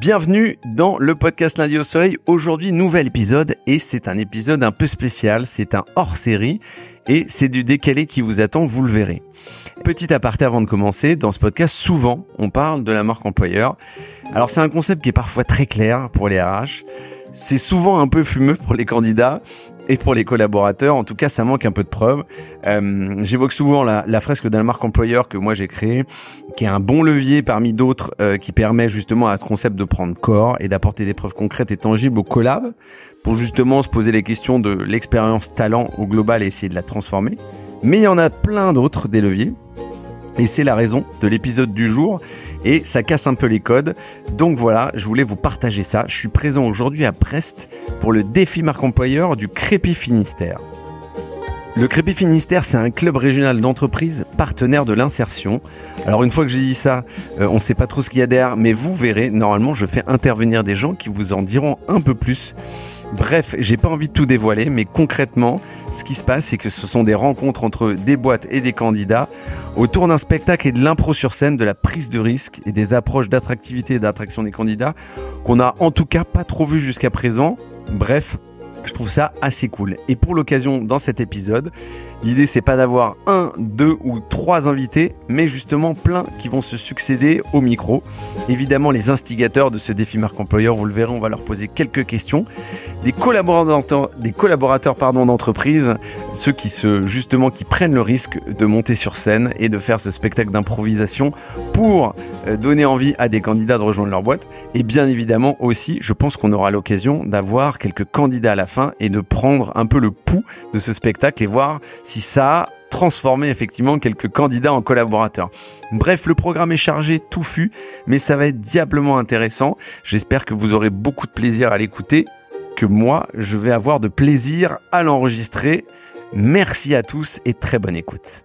Bienvenue dans le podcast Lundi au Soleil. Aujourd'hui, nouvel épisode et c'est un épisode un peu spécial. C'est un hors série et c'est du décalé qui vous attend, vous le verrez. Petit aparté avant de commencer, dans ce podcast, souvent, on parle de la marque employeur. Alors c'est un concept qui est parfois très clair pour les RH. C'est souvent un peu fumeux pour les candidats et pour les collaborateurs. En tout cas, ça manque un peu de preuves. Euh, J'évoque souvent la, la, fresque d'un marque employeur que moi j'ai créée, qui est un bon levier parmi d'autres, euh, qui permet justement à ce concept de prendre corps et d'apporter des preuves concrètes et tangibles au collab, pour justement se poser les questions de l'expérience talent au global et essayer de la transformer. Mais il y en a plein d'autres des leviers. Et c'est la raison de l'épisode du jour et ça casse un peu les codes. Donc voilà, je voulais vous partager ça. Je suis présent aujourd'hui à Brest pour le défi marque employeur du Crépi Finistère. Le Crépi Finistère, c'est un club régional d'entreprises partenaire de l'insertion. Alors une fois que j'ai dit ça, euh, on ne sait pas trop ce qu'il y a derrière, mais vous verrez, normalement je fais intervenir des gens qui vous en diront un peu plus. Bref, j'ai pas envie de tout dévoiler, mais concrètement, ce qui se passe, c'est que ce sont des rencontres entre des boîtes et des candidats autour d'un spectacle et de l'impro sur scène, de la prise de risque et des approches d'attractivité et d'attraction des candidats qu'on a en tout cas pas trop vu jusqu'à présent. Bref, je trouve ça assez cool. Et pour l'occasion, dans cet épisode, l'idée c'est pas d'avoir un, deux ou trois invités, mais justement plein qui vont se succéder au micro. Évidemment, les instigateurs de ce défi marque employeur, vous le verrez, on va leur poser quelques questions. Des collaborateurs, des collaborateurs pardon d'entreprise, ceux qui se justement qui prennent le risque de monter sur scène et de faire ce spectacle d'improvisation pour euh, donner envie à des candidats de rejoindre leur boîte. Et bien évidemment aussi, je pense qu'on aura l'occasion d'avoir quelques candidats à la fin et de prendre un peu le pouls de ce spectacle et voir ça a transformé effectivement quelques candidats en collaborateurs. Bref, le programme est chargé, touffu, mais ça va être diablement intéressant. J'espère que vous aurez beaucoup de plaisir à l'écouter, que moi, je vais avoir de plaisir à l'enregistrer. Merci à tous et très bonne écoute.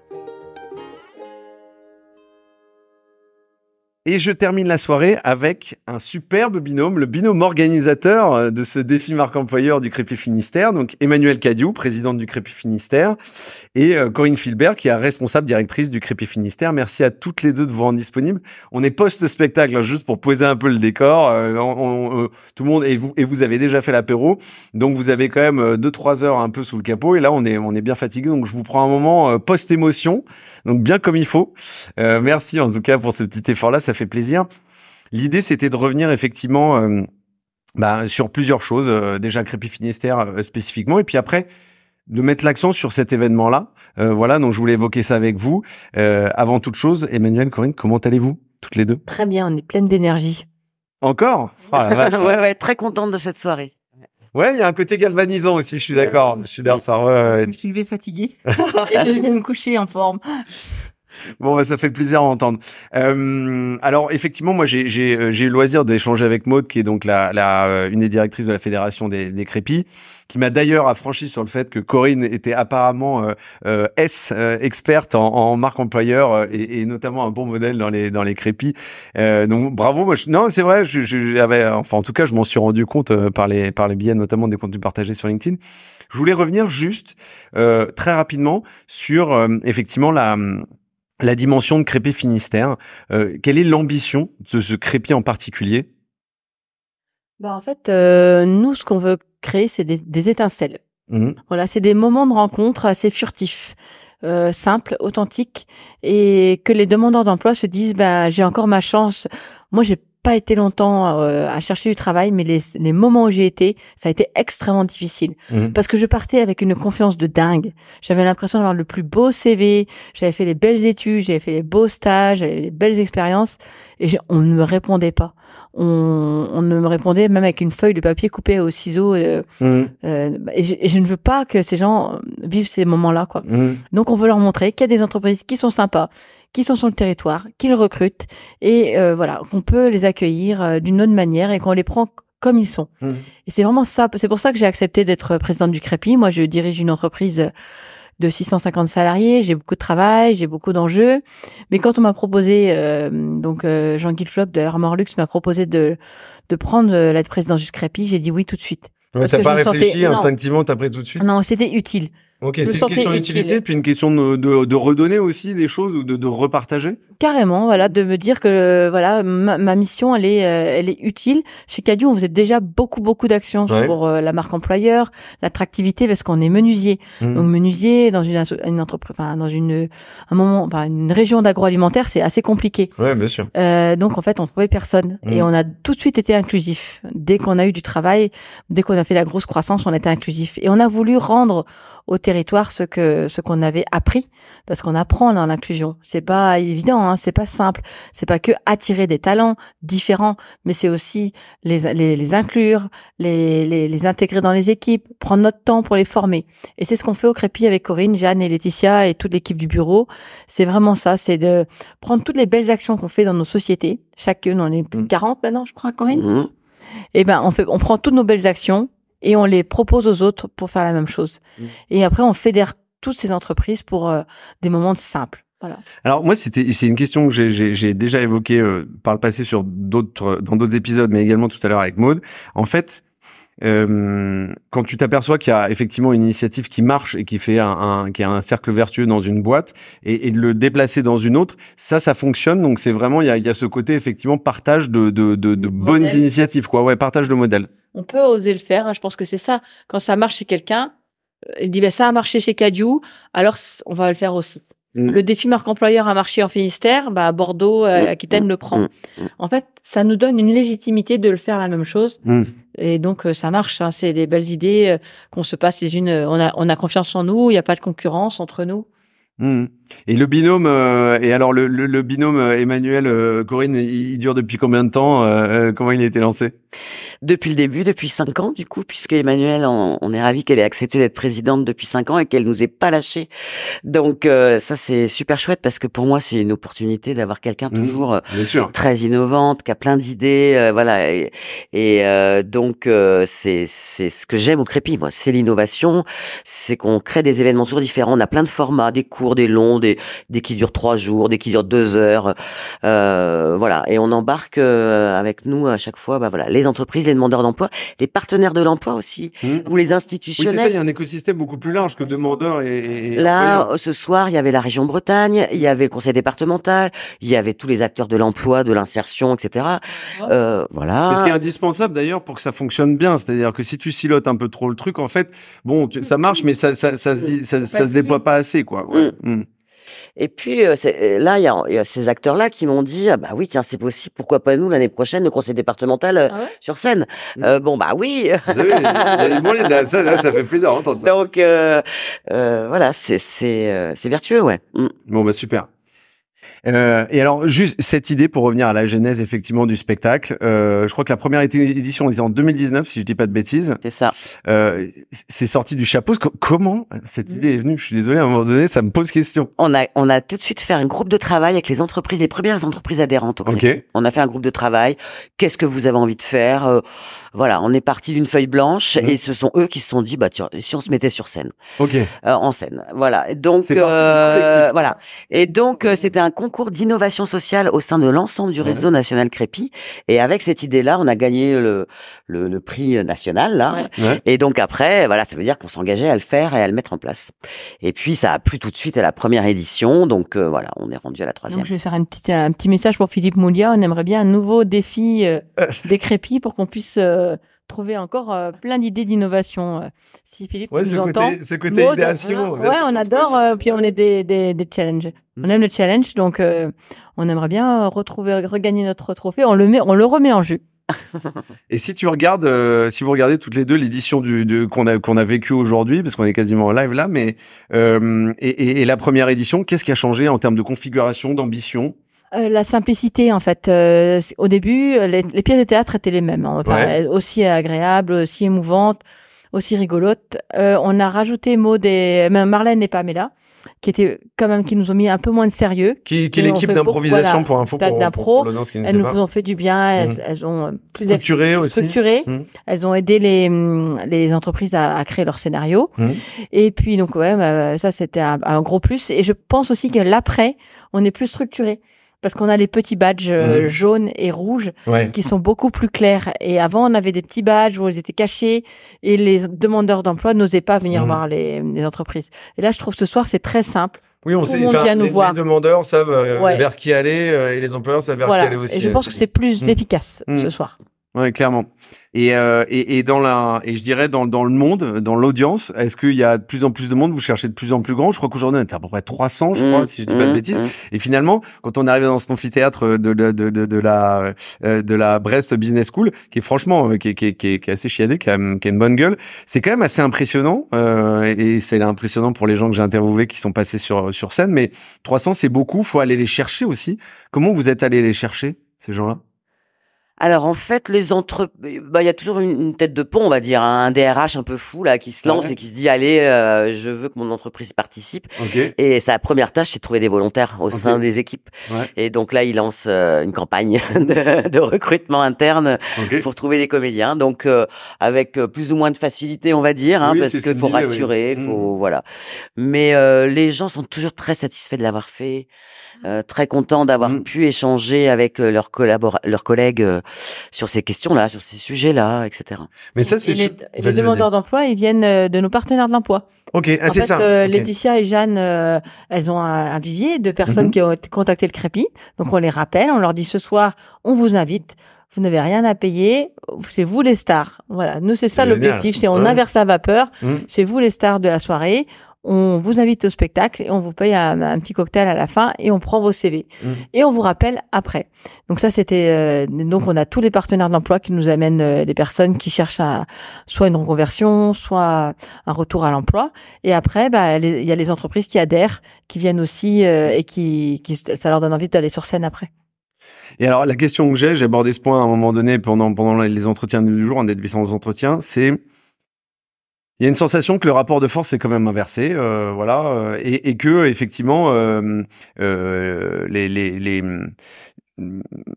Et je termine la soirée avec un superbe binôme, le binôme organisateur euh, de ce défi marque employeur du Crépi Finistère, donc Emmanuel Cadiou, présidente du Crépi Finistère, et euh, Corinne Filbert, qui est responsable directrice du Crépi Finistère. Merci à toutes les deux de vous rendre disponibles. On est post-spectacle, hein, juste pour poser un peu le décor. Euh, tout le monde et vous avez déjà fait l'apéro, donc vous avez quand même deux trois heures un peu sous le capot. Et là, on est on est bien fatigué, donc je vous prends un moment post-émotion, donc bien comme il faut. merci en tout cas pour ce petit effort-là. Fait plaisir. L'idée, c'était de revenir effectivement euh, bah, sur plusieurs choses. Euh, déjà, Crépi Finistère euh, spécifiquement, et puis après de mettre l'accent sur cet événement-là. voilà, donc je voulais évoquer ça avec vous. avant toute chose, Emmanuel, Corinne, comment allez-vous toutes les deux? Très bien, on est pleine d'énergie. Encore? Oh, Ouais, ouais, très contente de cette soirée. Ouais, il y a un côté galvanisant aussi, je suis d'accord. Je suis d'accord. Ouais, ouais. Je suis fatiguée et je vais me coucher en forme. Bon, bah, ça fait plaisir à entendre. Euh, alors, effectivement, moi, j'ai euh, eu le loisir d'échanger avec Maude, qui est donc la, la euh, une des directrices de la fédération des, des crépis, qui m'a d'ailleurs affranchi sur le fait que Corinne était apparemment euh, euh S experte en, en, marque employeur et, et, notamment un bon modèle dans les dans les crépis. donc, bravo. Moi, je, non, c'est vrai. Je, je, enfin, en tout cas, je m'en suis rendu compte par les par les biais notamment des contenus partagés sur LinkedIn. Je voulais revenir juste très rapidement sur effectivement la la dimension de Crépé Finistère. Euh, quelle est l'ambition de ce Crépy en particulier? Bah En fait, euh, nous, ce qu'on veut créer, c'est des, étincelles. Mmh. Voilà, c'est des moments de rencontre assez furtifs. Euh, simples, authentiques, et que les demandeurs d'emploi se disent ben j'ai encore ma chance. Moi j'ai pas été longtemps euh, à chercher du travail, mais les, les moments où j'ai été, ça a été extrêmement difficile. Mhm. Parce que je partais avec une confiance de dingue. J'avais l'impression d'avoir le plus beau CV, j'avais fait les belles études, j'avais fait les beaux stages, j'avais les belles expériences, et on ne me répondait pas. On, on ne me répondait même avec une feuille de papier coupée au ciseau. Euh, mhm. euh, et, je, et, je, ne veux pas que ces gens vivent ces moments-là. quoi. Mhm. Donc on veut leur montrer qu'il y a des entreprises qui sont sympas, qui sont sur le territoire, qu'ils recrutent et euh, voilà qu'on peut les accueillir euh, d'une autre manière et qu'on les prend comme ils sont. Mmh. Et c'est vraiment ça. C'est pour ça que j'ai accepté d'être présidente du Crépi. Moi, je dirige une entreprise de 650 salariés. J'ai beaucoup de travail, j'ai beaucoup d'enjeux. Mais quand on m'a proposé, euh, donc Jean-Guy Floch de Armor Lux m'a proposé de de prendre la présidence du Crépi, j'ai dit oui tout de suite. Ouais, t'as pas réfléchi instinctivement, t'as pris tout de suite? Non, c'était utile. Ok, c'est une question d'utilité, puis une question de, de, de, redonner aussi des choses ou de, de repartager? Carrément, voilà, de me dire que voilà, ma, mission, elle est, euh, elle est utile. Chez Cadieu, on faisait déjà beaucoup, beaucoup d'actions pour euh, la marque employeur, l'attractivité, parce qu'on est menuisier. Mmh. Donc menuisier dans une, une entreprise, enfin, dans une un moment, enfin, une région d'agroalimentaire, c'est assez compliqué. Ouais, bien sûr. Euh, donc en fait, on trouvait personne et mmh. on a tout de suite été inclusif. Dès qu'on a eu du travail, dès qu'on a fait la grosse croissance, on était inclusif et on a voulu rendre au territoire ce que ce qu'on avait appris parce qu'on apprend dans l'inclusion. C'est pas évident, hein, c'est pas simple. C'est pas que attirer des talents différents, mais c'est aussi les, les, les inclure, les, les, les, intégrer dans les équipes, prendre notre temps pour les former. Et c'est ce qu'on fait au Crépi avec Corinne, Jeanne et Laetitia et toute l'équipe du bureau. C'est vraiment ça, c'est de prendre toutes les belles actions qu'on fait dans nos sociétés. Chacune, on est plus de 40 maintenant, je crois, Corinne. Mmh. Et eh ben, on fait, on prend toutes nos belles actions et on les propose aux autres pour faire la même chose. Mmh. Et après, on fédère toutes ces entreprises pour euh, des moments simples. Voilà. Alors moi, c'était c'est une question que j'ai déjà évoquée euh, par le passé sur d'autres dans d'autres épisodes, mais également tout à l'heure avec Maude. En fait, euh, quand tu t'aperçois qu'il y a effectivement une initiative qui marche et qui fait un, un qui a un cercle vertueux dans une boîte et, et, de le déplacer dans une autre, ça, ça fonctionne. Donc c'est vraiment il y a, il y a ce côté effectivement partage de de, de, de bonnes initiatives, quoi. Ouais, partage de modèles on peut oser le faire. Hein. Je pense que c'est ça. Quand ça marche chez quelqu'un, euh, il dit ben ça a marché chez Cadieu, alors on va le faire aussi. Mm. Le défi marque employeur a marché en Finistère, bah Bordeaux, euh, mm. Aquitaine le prend. Mm. En fait, ça nous donne une légitimité de le faire la même chose. Et donc euh, ça marche. Hein. C'est des belles idées qu'on se passe les unes. On a on a confiance en nous. Il n'y a pas de concurrence entre nous. Et le binôme, et alors le, le, binôme Emmanuel Corinne, il, dure depuis combien de temps Comment il a été lancé? Depuis le début, depuis cinq ans, du coup, puisque Emmanuel, on, est ravi qu'elle ait accepté d'être présidente depuis cinq ans et qu'elle nous ait pas lâché. Donc euh, ça, c'est super chouette parce que pour moi, c'est une opportunité d'avoir quelqu'un mmh, toujours euh, très innovante, qui a plein d'idées, euh, voilà. Et, donc c'est c'est ce que j'aime au Crépi, moi, c'est l'innovation, c'est qu'on crée des événements toujours différents. On a plein de formats, des cours, des longs, des des qui durent trois jours, des qui durent deux heures, voilà. Et on embarque avec nous à chaque fois, bah voilà, les entreprises les demandeurs d'emploi, les partenaires de l'emploi aussi, mmh. ou les institutionnels. Oui, c'est ça, il y a un écosystème beaucoup plus large que demandeurs et, Là, ce soir, il y avait la région Bretagne, il y avait le conseil départemental, il y avait tous les acteurs de l'emploi, de l'insertion, etc. Euh, voilà. ce qui est indispensable d'ailleurs pour que ça fonctionne bien, c'est-à-dire que si tu silotes un peu trop le truc, en fait, bon, ça marche, mais ça, ça, ça, se, dit, ça, se déploie pas assez, quoi. Ouais. Mmh. Et puis euh, euh, là, il y a, y a, ces acteurs-là qui m'ont dit ah bah oui, tiens, c'est possible. Pourquoi pas nous l'année prochaine le conseil départemental euh, ah sur scène mmh. Bon bah oui. ça, ça, fait plaisir d'entendre ça. Donc voilà, c'est c'est c'est vertueux, ouais. Mmh. Bon bah super. Euh, et alors, juste cette idée pour revenir à la genèse effectivement du spectacle. Euh, je crois que la première édition était en 2019, si je dis pas de bêtises. C'est ça. Euh, c'est sorti du chapeau. comment cette idée est venue? Je suis désolé, à un moment donné, ça me pose question. On a, on a tout de suite fait un groupe de travail avec les entreprises, les premières entreprises adhérentes. Au On a fait un groupe de travail. Qu'est-ce que vous avez envie de faire? Euh, Voilà, on est parti d'une feuille blanche et ce sont eux qui se sont dit, bah tiens, si on se mettait sur scène. Ok. Euh, en scène. Voilà. Donc, euh, voilà. Et donc, c'était un concours d'innovation sociale au sein de l'ensemble du réseau national Crépi. Et avec cette idée-là, on a gagné le, le, le prix national là. Et donc après, voilà, ça veut dire qu'on s'engageait à le faire et à le mettre en place. Et puis ça a plu tout de suite à la première édition. Donc euh, voilà, on est rendu à la troisième. Donc je vais faire un petit un petit message pour Philippe Moulia. On aimerait bien un nouveau défi euh, des Crépi pour qu'on puisse euh, trouver encore euh, plein d'idées d'innovation. Euh, si Philippe ouais, nous entend, côté, ce côté idéation. ouais, on adore. Euh, puis on est des, des, des challenges. Mm. On aime le challenge, donc on aimerait bien retrouver, regagner notre trophée. On le met, on le remet en jeu. et si tu regardes, si vous regardez toutes les deux l'édition du, qu'on a qu'on a vécu aujourd'hui, parce qu'on est quasiment en live là, mais et, et, et la première édition, qu'est-ce qui a changé en termes de configuration, d'ambition? Euh, la simplicité, en fait. Euh, au début, les, pièces de théâtre étaient les mêmes, hein. aussi agréables, aussi émouvantes, aussi rigolotes. Euh, on a rajouté Maud et Marlène et Pamela, qui étaient quand même qui nous ont mis un peu moins de sérieux. Qui, qui est l'équipe d'improvisation pour un faux d'impro. Elles nous ont fait du bien. Elles, mmh. elles ont plus structuré aussi. Structuré. Mmh. Elles ont aidé les les entreprises à, à créer leur scénario. Mmh. Et puis donc ouais, bah, ça c'était un, un, gros plus. Et je pense aussi que l'après, on est plus structuré parce qu'on a les petits badges euh, mmh. jaunes et rouges qui sont beaucoup plus clairs. Et avant, on avait des petits badges où ils étaient cachés et les demandeurs d'emploi n'osaient pas venir mmh. voir les, les, entreprises. Et là, je trouve ce soir, c'est très simple. Oui, on sait. Enfin, nous les, voir. les demandeurs savent vers qui aller et les employeurs savent vers qui aller aussi. Et je pense que c'est plus mmh. efficace ce mmh. soir. Ouais, clairement. Et, euh, et, et, dans la et je dirais dans, dans le monde, dans l'audience, est-ce qu'il y a de plus en plus de monde Vous cherchez de plus en plus grand? Je crois qu'aujourd'hui on est à peu près 300, je crois, mmh, si je dis pas de mmh, bêtises. Mmh. Et finalement, quand on arrive dans cet amphithéâtre de, de, de, de, la euh, de la Brest Business School, qui est franchement euh, qui est, qui est, qui est, assez chiadé, qui a, qui a une bonne gueule, c'est quand même assez impressionnant. Euh, et c'est impressionnant pour les gens que j'ai interviewés qui sont passés sur sur scène. Mais 300, c'est beaucoup. Faut aller les chercher aussi. Comment vous êtes allé les chercher ces gens-là? Alors en fait, les entre, bah il y a toujours une, tête de pont, on va dire, hein, un DRH un peu fou là qui se lance et qui se dit allez, euh, je veux que mon entreprise participe. Et sa première tâche, c'est de trouver des volontaires au sein des équipes. Et donc là, il lance euh, une campagne de, de, recrutement interne pour trouver des comédiens. Donc euh, avec plus ou moins de facilité, on va dire, hein, parce qu'il faut rassurer, il faut mmh. voilà. Mais les gens sont toujours très satisfaits de l'avoir fait. Euh, très content d'avoir mmh. pu échanger avec euh, leurs leurs collègues euh, sur ces questions-là, sur ces sujets-là, etc. Mais ça, c'est les, les demandeurs d'emploi, ils viennent de nos partenaires de l'emploi. Ok, ah, c'est ça. Laetitia et Jeanne, elles ont un, vivier de personnes mmh qui ont contacté le Crépi. Donc on les rappelle, on leur dit ce soir, on vous invite vous n'avez rien à payer, c'est vous les stars. Voilà, nous c'est ça l'objectif, c'est on inverse la vapeur, mmh. c'est vous les stars de la soirée on vous invite au spectacle et on vous paye un, petit cocktail à la fin et on prend vos CV mmh. et on vous rappelle après. Donc ça c'était euh, donc on a tous les partenaires d'emploi qui nous amènent euh, des personnes qui cherchent à, soit une reconversion, soit un retour à l'emploi et après bah il y a les entreprises qui adhèrent, qui viennent aussi euh, et qui, qui ça leur donne envie d'aller sur scène après. Et alors la question que j'ai, j'ai abordé ce point à un moment donné pendant pendant les entretiens du jour, un des différents entretiens, c'est il y a une sensation que le rapport de force est quand même inversé, euh, voilà, euh, et, et, que effectivement euh, euh, les, les, les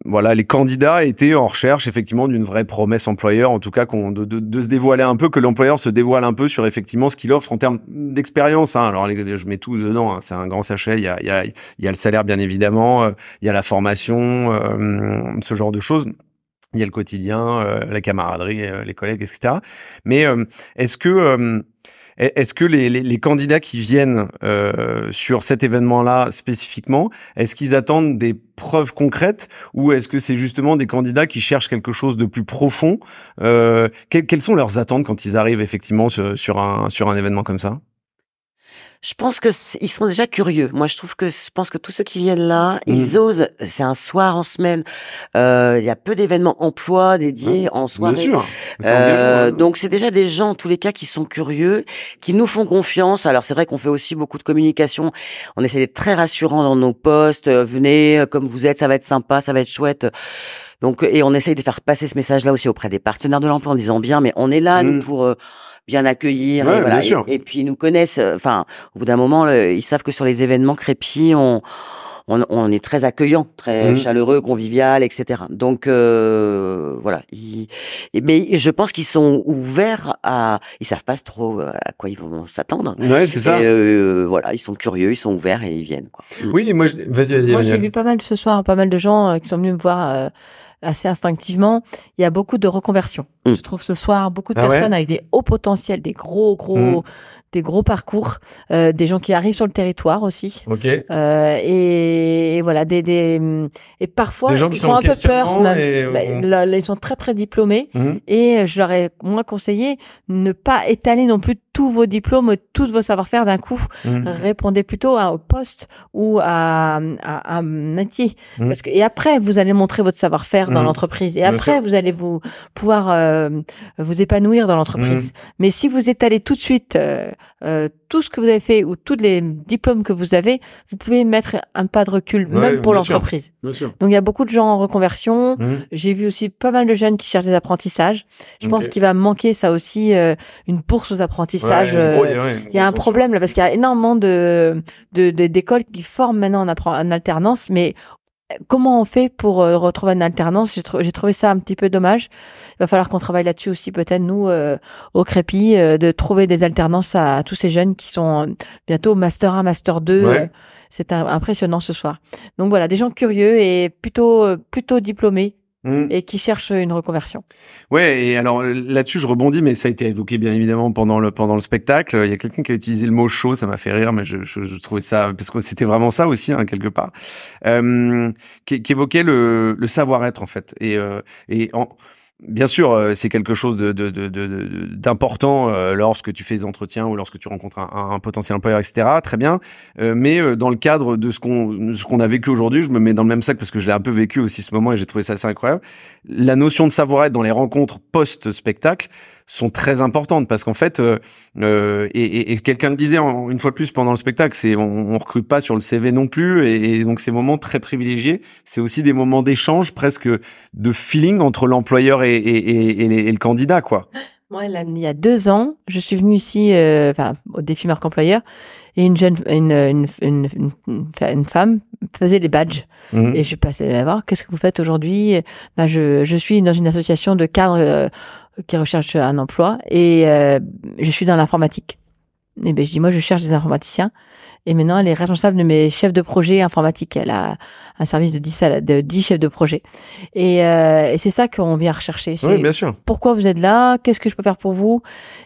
voilà, les candidats étaient en recherche effectivement d'une vraie promesse employeur, en tout cas qu'on de, de, de, se dévoiler un peu, que l'employeur se dévoile un peu sur effectivement ce qu'il offre en termes d'expérience. Hein. Alors je mets tout dedans, hein. c'est un grand sachet. Il y a, y, a, il y a le salaire bien évidemment, euh, il y a la formation, ce genre de choses il y a le quotidien, euh, la camaraderie, euh, les collègues, etc. Mais euh, est-ce que est-ce que les, les, les, candidats qui viennent sur cet événement-là spécifiquement, est-ce qu'ils attendent des preuves concrètes ou est-ce que c'est justement des candidats qui cherchent quelque chose de plus profond Quelles sont leurs attentes quand ils arrivent effectivement sur, sur un sur un événement comme ça? Je pense que ils sont déjà curieux. Moi, je trouve que je pense que tous ceux qui viennent là, ils mmh. osent. C'est un soir en semaine. Euh, il y a peu d'événements emploi dédiés en soirée. Bien sûr. Euh, donc c'est déjà des gens, en tous les cas, qui sont curieux, qui nous font confiance. Alors c'est vrai qu'on fait aussi beaucoup de communication. On essaie d'être très rassurant dans nos postes. Euh, venez comme vous êtes, ça va être sympa, ça va être chouette. Donc et on essaye de faire passer ce message-là aussi auprès des partenaires de l'emploi en disant bien, mais on est là nous mmh. pour euh, bien accueillir. et, voilà. et, puis ils nous connaissent. Euh, enfin, au bout d'un moment, ils savent que sur les événements crépis, on on, on, est très accueillant, très mmh. chaleureux, convivial, etc. Donc euh, voilà. mais je pense qu'ils sont ouverts à. Ils savent pas trop euh, à quoi ils vont s'attendre. Ouais, c'est ça. Euh, voilà, ils sont curieux, ils sont ouverts et ils viennent. Quoi. Oui, moi, vas-y, vas-y. Moi, j'ai vu pas mal ce soir, pas mal de gens qui sont venus me voir assez instinctivement, il y a beaucoup de reconversions. Mmh. Je trouve ce soir beaucoup de ah personnes avec des hauts potentiels, des gros gros mmh. des gros parcours, euh, des gens qui arrivent sur le territoire aussi. Ok. Euh, et, voilà des, des et parfois des gens qui ils sont un peu peur. Bah, ils sont très très diplômés mmh. et je leur ai moi conseillé ne pas étaler non plus tous vos diplômes, tous vos savoir-faire d'un coup. Répondez plutôt à, au poste ou à, à, un métier. Parce que et après vous allez montrer votre savoir-faire dans mmh. l'entreprise. Et après, vous allez vous pouvoir euh, vous épanouir dans l'entreprise. Mmh. Mais si vous étalez tout de suite euh, euh, tout ce que vous avez fait ou tous les diplômes que vous avez, vous pouvez mettre un pas de recul, même pour l'entreprise. Donc il y a beaucoup de gens en reconversion. Mmh. J'ai vu aussi pas mal de jeunes qui cherchent des apprentissages. Je pense qu'il va manquer ça aussi une bourse aux apprentissages. il y a un problème là parce qu'il y a énormément de d'écoles qui forment maintenant en, en alternance, mais comment on fait pour euh, retrouver une alternance? J'ai trouvé ça un petit peu dommage. Il va falloir qu'on travaille là-dessus aussi, peut-être nous euh, au Crépi, euh, de trouver des alternances à, tous ces jeunes qui sont bientôt master 1, master 2. C'est impressionnant ce soir. Donc voilà, des gens curieux et plutôt plutôt diplômés Mmh. et qui cherchent une reconversion. Ouais, et alors là-dessus je rebondis, mais ça a été évoqué bien évidemment pendant le pendant le spectacle. Il y a quelqu'un qui a utilisé le mot chaud, ça m'a fait rire, mais je, je, je, trouvais ça parce que c'était vraiment ça aussi hein, quelque part, euh, qui, qui, évoquait le, le savoir-être en fait. Et euh, et en, Bien sûr, euh, c'est quelque chose de, d'important euh, lorsque tu fais des entretiens ou lorsque tu rencontres un, potentiel employeur, etc. Très bien. Euh, mais dans le cadre de ce qu'on ce qu'on a vécu aujourd'hui, je me mets dans le même sac parce que je l'ai un peu vécu aussi ce moment et j'ai trouvé ça assez incroyable. La notion de savoir-être dans les rencontres post-spectacle, sont très importantes parce qu'en fait, euh, euh et, et, quelqu'un le disait une fois de plus pendant le spectacle, c'est on, on recrute pas sur le CV non plus, et, donc ces moments très privilégiés, c'est aussi des moments d'échange, presque de feeling entre l'employeur et, et, le candidat, quoi. Moi, il y a deux ans, je suis venue ici, euh, enfin, au défi marque employeur, et une jeune, une, une, une, une femme faisait des badges. Mmh. Et je passais à voir, qu'est-ce que vous faites aujourd'hui? Bah, je, je suis dans une association de cadres euh, qui recherche un emploi et euh, je suis dans l'informatique. Et ben je dis moi je cherche des informaticiens et maintenant elle est responsable de mes chefs de projet informatique. Elle a un service de 10 de 10 chefs de projet. Et, euh, et c'est ça qu'on vient rechercher. Oui, bien sûr. Pourquoi vous êtes là? Qu'est-ce que je peux faire pour vous?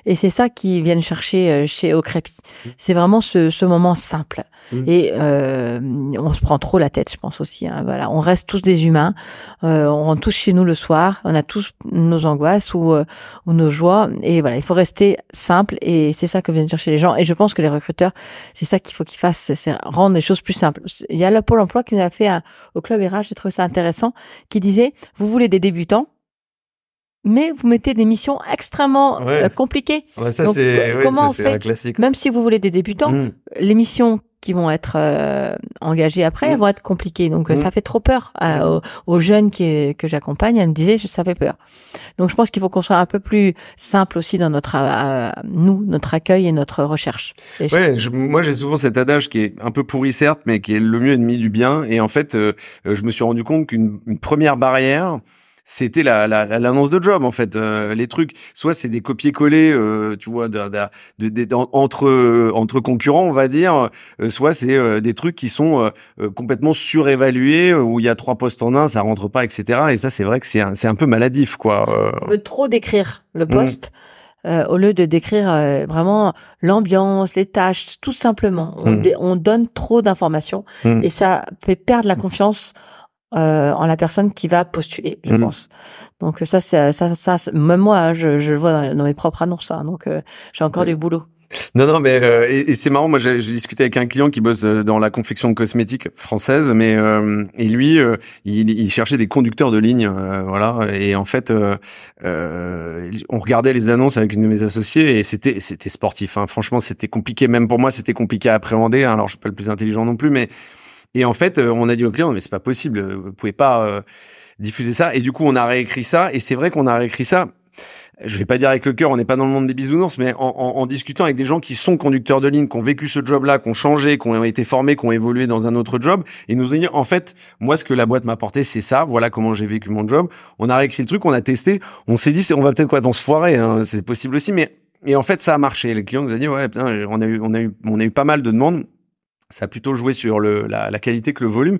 Et c'est ça qu'ils viennent chercher euh, chez Ocrepi. Mmh. C'est vraiment ce, ce moment simple. Mmh. Et euh, on se prend trop la tête, je pense aussi. Hein. Voilà, on reste tous des humains. Euh, on rentre tous chez nous le soir. On a tous nos angoisses ou, euh, ou nos joies. Et voilà, il faut rester simple. Et c'est ça que viennent chercher les gens. Et je pense que les recruteurs, c'est ça qu'il faut qu'ils fassent, c'est rendre les choses plus simples. Il y a le Pôle Emploi qui nous a fait un, au club RH, j'ai trouvé ça intéressant, qui disait vous voulez des débutants, mais vous mettez des missions extrêmement euh, compliquées. Ouais, ça c'est comment on fait classique. Même si vous voulez des débutants, mmh. les missions qui vont être euh, engagées après mmh. vont être compliquées. Donc mmh. ça fait trop peur aux, aux, jeunes qui, que j'accompagne. Elle me disait ça fait peur. Donc je pense qu'il faut qu'on soit un peu plus simple aussi dans notre euh, nous notre accueil et notre recherche. ouais, moi j'ai souvent cet adage qui est un peu pourri certes, mais qui est le mieux ennemi du bien. Et en fait, je me suis rendu compte qu'une première barrière c'était la, l'annonce de job en fait. Euh, les trucs, soit c'est des copier-coller, euh, tu vois, de, de, entre entre concurrents, on va dire, euh, soit c'est des trucs qui sont complètement surévalués où il y a trois postes en un, ça rentre pas, etc. Et ça, c'est vrai que c'est un, c'est un peu maladif, quoi. On veut trop décrire le mmh. poste. au lieu de décrire vraiment l'ambiance, les tâches, tout simplement. On, mmh. on donne trop d'informations mmh. et ça fait perdre la confiance euh, en la personne qui va postuler, je mhm. pense. Donc ça, c'est ça, ça, même moi, hein, je, je le vois dans mes propres annonces. Hein, donc euh, j'ai encore du boulot. Non, non, mais euh, et, c'est marrant. Moi, j'ai discuté avec un client qui bosse dans la confection de cosmétiques française, mais et lui, il, il, cherchait des conducteurs de ligne, voilà. Et en fait, on regardait les annonces avec une de mes associés et c'était c'était sportif. Hein. Franchement, c'était compliqué. Même pour moi, c'était compliqué à appréhender. Hein. Alors, je suis pas le plus intelligent non plus, mais et en fait, euh, on a dit au client, mais c'est pas possible, vous pouvez pas euh, diffuser ça. Et du coup, on a réécrit ça. Et c'est vrai qu'on a réécrit ça. Je vais pas dire avec le cœur, on n'est pas dans le monde des bisounours, mais en, en, en, discutant avec des gens qui sont conducteurs de ligne, qui ont vécu ce job-là, qui ont changé, qui ont été formés, qui ont évolué dans un autre job, et nous ont dit, en fait, moi, ce que la boîte m'a apporté, c'est ça, voilà comment j'ai vécu mon job. On a réécrit le truc, on a testé, on s'est dit, on va peut-être quoi dans se foirer, hein, c'est possible aussi, mais et en fait, ça a marché. Les clients nous ont dit, ouais, putain, on a eu, on a eu, on a eu pas mal de demandes ça a plutôt joué sur le, la, la, qualité que le volume.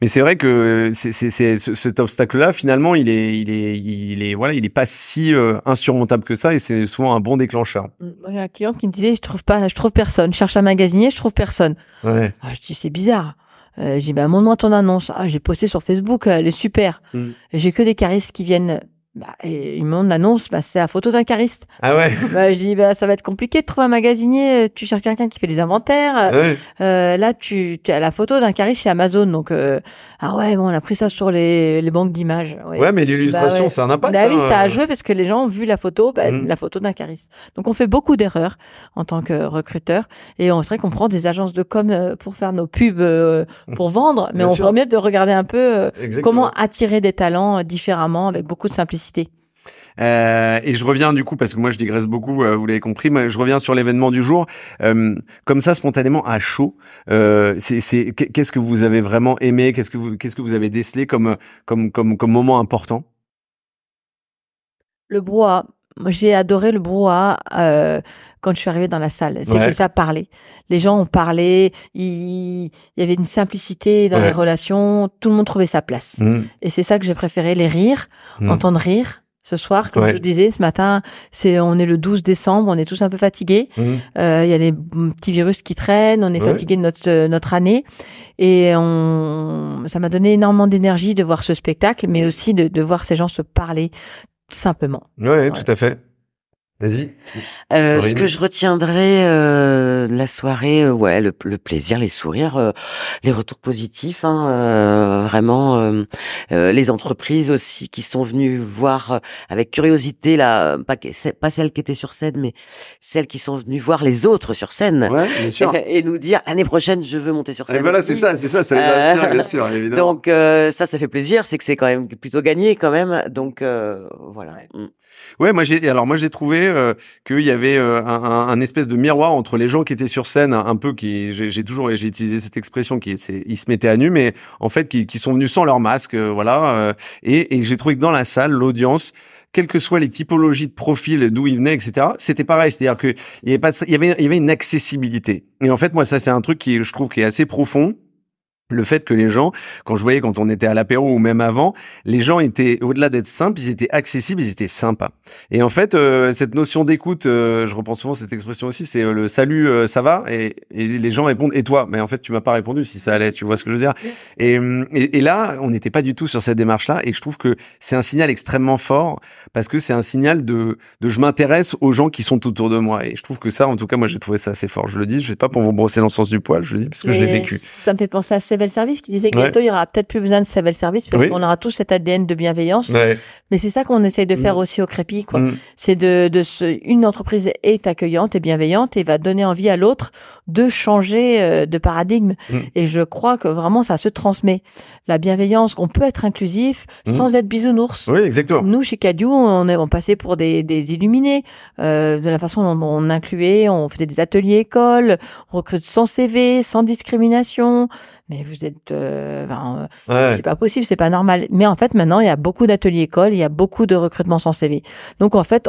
Mais c'est vrai que c'est, c'est, cet obstacle-là, finalement, il est, il est, il est, voilà, il est pas si euh, insurmontable que ça, et c'est souvent un bon déclencheur. Moi, j'ai un client qui me disait, je trouve pas, je trouve personne. Je cherche un magasinier, je trouve personne. Ouais. Ah, je dis, c'est bizarre. Euh, j'ai dit, bah, montre-moi ton annonce. Ah, j'ai posté sur Facebook, elle est super. Mm. J'ai que des caristes qui viennent bah, et il me demande l'annonce, bah, c'est la photo d'un cariste. Ah ouais. Bah, je dis, bah, ça va être compliqué de trouver un magasinier. Euh, tu cherches quelqu'un qui fait des inventaires. Euh, là, tu, tu as la photo d'un cariste chez Amazon. Donc, euh, ah ouais, bon, on a pris ça sur les, les banques d'images. Ouais. mais l'illustration, bah, c'est un impact. Bah, oui, ça a hein. joué parce que les gens ont vu la photo, bah, mm. la photo d'un cariste. Donc, on fait beaucoup d'erreurs en tant que recruteur. Et on serait qu'on prend des agences de com euh, pour faire nos pubs, pour vendre. Mais on permet de regarder un peu comment attirer des talents différemment avec beaucoup de simplicité euh, et je reviens du coup parce que moi je digresse beaucoup, euh, vous l'avez compris. mais je reviens sur l'événement du jour, euh, comme ça spontanément à chaud. c'est qu'est-ce que vous avez vraiment aimé? Qu'est-ce que vous qu'est-ce que vous avez décelé comme comme comme comme moment important? Le brouhaha. J'ai adoré le brouhaha euh, quand je suis arrivée dans la salle. C'est que ça parlait. Les gens ont parlé. Il, y avait une simplicité dans les relations. Tout le monde trouvait sa place. Mmh. Et c'est ça que j'ai préféré, les rires, mmh. entendre rire ce soir, comme je vous disais, ce matin, c'est on est le 12 décembre, on est tous un peu fatigués. Mmh. Euh, il y a les petits virus qui traînent, on est fatigué de notre euh, notre année, et on, ça m'a donné énormément d'énergie de voir ce spectacle, mais aussi de, de voir ces gens se parler simplement. Oui, tout à fait. Vas-y. Euh, ce que je retiendrai euh, la soirée, euh, ouais, le, plaisir, les sourires, euh, les retours positifs, hein, euh, vraiment, les entreprises aussi qui sont venues voir avec curiosité la, pas, pas celles qui étaient sur scène, mais celles qui sont venues voir les autres sur scène, ouais, bien sûr. Et, nous dire l'année prochaine je veux monter sur scène. Et voilà, c'est ça, c'est ça, ça les inspire, bien sûr, évidemment. Donc ça, ça fait plaisir, c'est que c'est quand même plutôt gagné quand même, donc voilà. Ouais, moi j'ai, alors moi j'ai trouvé euh, qu'il y avait euh, un, un, espèce de miroir entre les gens qui étaient sur scène, un peu qui, j'ai toujours, j'ai utilisé cette expression, qui, ils se mettaient à nu, mais en fait qui, qui sont venus sans leur masque, euh, voilà. et, et j'ai trouvé que dans la salle, l'audience quelles que soient les typologies de profil, d'où ils venaient, etc. C'était pareil, c'est-à-dire que il y avait il y avait, il y avait une accessibilité. Et en fait, moi, ça, c'est un truc qui, je trouve, qui est assez profond le fait que les gens, quand je voyais quand on était à l'apéro ou même avant, les gens étaient au-delà d'être simples, ils étaient accessibles, ils étaient sympas. Et en fait, euh, cette notion d'écoute, euh, je reprends souvent cette expression aussi, c'est euh, le salut, ça va, et, les gens répondent et toi, mais en fait tu m'as pas répondu si ça allait, tu vois ce que je veux dire? Et, et, là, on n'était pas du tout sur cette démarche-là, et je trouve que c'est un signal extrêmement fort parce que c'est un signal de, de je m'intéresse aux gens qui sont autour de moi, et je trouve que ça, en tout cas, moi j'ai trouvé ça assez fort. Je le dis, je sais pas pour vous brosser dans le sens du poil, je le dis parce que je l'ai vécu. Ça me fait penser à Sevel Service qui disait que bientôt il y aura peut-être plus besoin de Sevel Service parce qu'on aura tous cet ADN de bienveillance. Mais c'est ça qu'on essaye de faire mm. aussi au Crépi, quoi. Mm. C'est de, de se, une entreprise est accueillante et bienveillante et va donner envie à l'autre de changer euh, de paradigme. Mm. Et je crois que vraiment ça se transmet. La bienveillance, qu'on peut être inclusif sans être bisounours. Oui, exactement. Nous, chez Cadieu, on, est, on passait pour des, des illuminés euh, de la façon dont on incluait, on faisait des ateliers écoles, on recrute sans CV, sans discrimination. Mais vous êtes euh, euh, c'est pas possible, c'est pas normal. Mais en fait, maintenant, il y a beaucoup d'ateliers écoles, il y a beaucoup de recrutements sans CV. Donc en fait,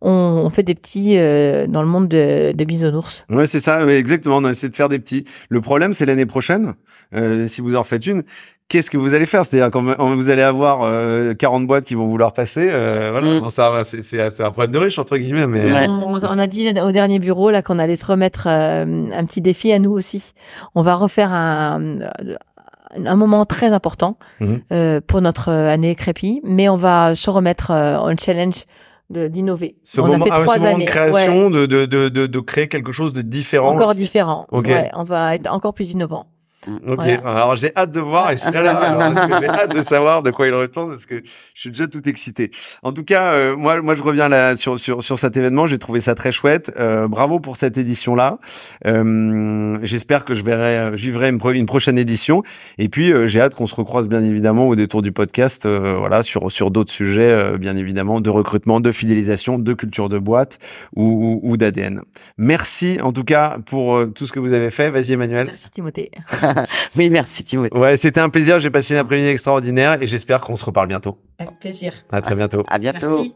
on, fait des petits euh, dans le monde de, de bisounours. Ouais, c'est ça, exactement. On essaie de faire des petits. Le problème, c'est l'année prochaine, si vous en faites une, qu'est-ce que vous allez faire? C'est-à-dire quand vous allez avoir 40 boîtes qui vont vouloir passer, voilà, mm. ça c'est un problème de riche entre guillemets. Mais on, a dit au dernier bureau là qu'on allait se remettre un petit défi à nous aussi. On va refaire un, un moment très important mhm. euh, pour notre année crépi, mais on va se remettre euh, en challenge d'innover. Ce on moment, a fait ah, trois ce moment de création, de, de, de, de, créer quelque chose de différent. Encore différent. Ouais, on va être encore plus innovant. Ok, alors j'ai hâte de voir et je serai là. j'ai hâte de savoir de quoi il retourne parce que je suis déjà tout excité. En tout cas, euh, moi, moi, je reviens là sur sur sur cet événement. J'ai trouvé ça très chouette. Euh, bravo pour cette édition là. Euh, J'espère que je verrai, euh, vivrai une, une, prochaine édition. Et puis euh, j'ai hâte qu'on se recroise bien évidemment au détour du podcast. voilà, sur sur d'autres sujets, bien évidemment, de recrutement, de fidélisation, de culture de boîte ou, ou, ou d'ADN. Merci en tout cas pour tout ce que vous avez fait. Vas-y Emmanuel. Merci Timothée. oui, merci Timothée. Ouais, c'était un plaisir. J'ai passé une après-midi extraordinaire et j'espère qu'on se reparle bientôt. Avec plaisir. À très bientôt. À bientôt. Merci.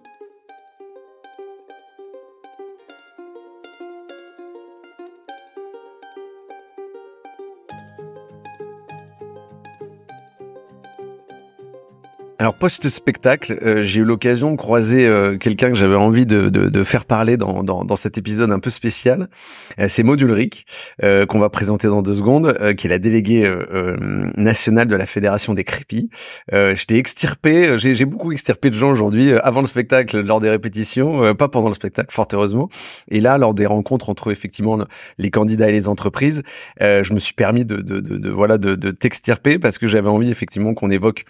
Alors post-spectacle, euh, j'ai eu l'occasion de croiser euh, quelqu'un que j'avais envie de, de, de, faire parler dans, dans, dans, cet épisode un peu spécial. Euh, c'est Maud Ulrich, qu'on va présenter dans deux secondes, qui est la déléguée nationale de la Fédération des crépis. J'étais extirpé, j'ai beaucoup extirpé de gens aujourd'hui avant le spectacle, lors des répétitions, pas pendant le spectacle, fort heureusement. Et là, lors des rencontres entre effectivement les candidats et les entreprises, je me suis permis de, de, de voilà de, de t'extirper parce que j'avais envie effectivement qu'on évoque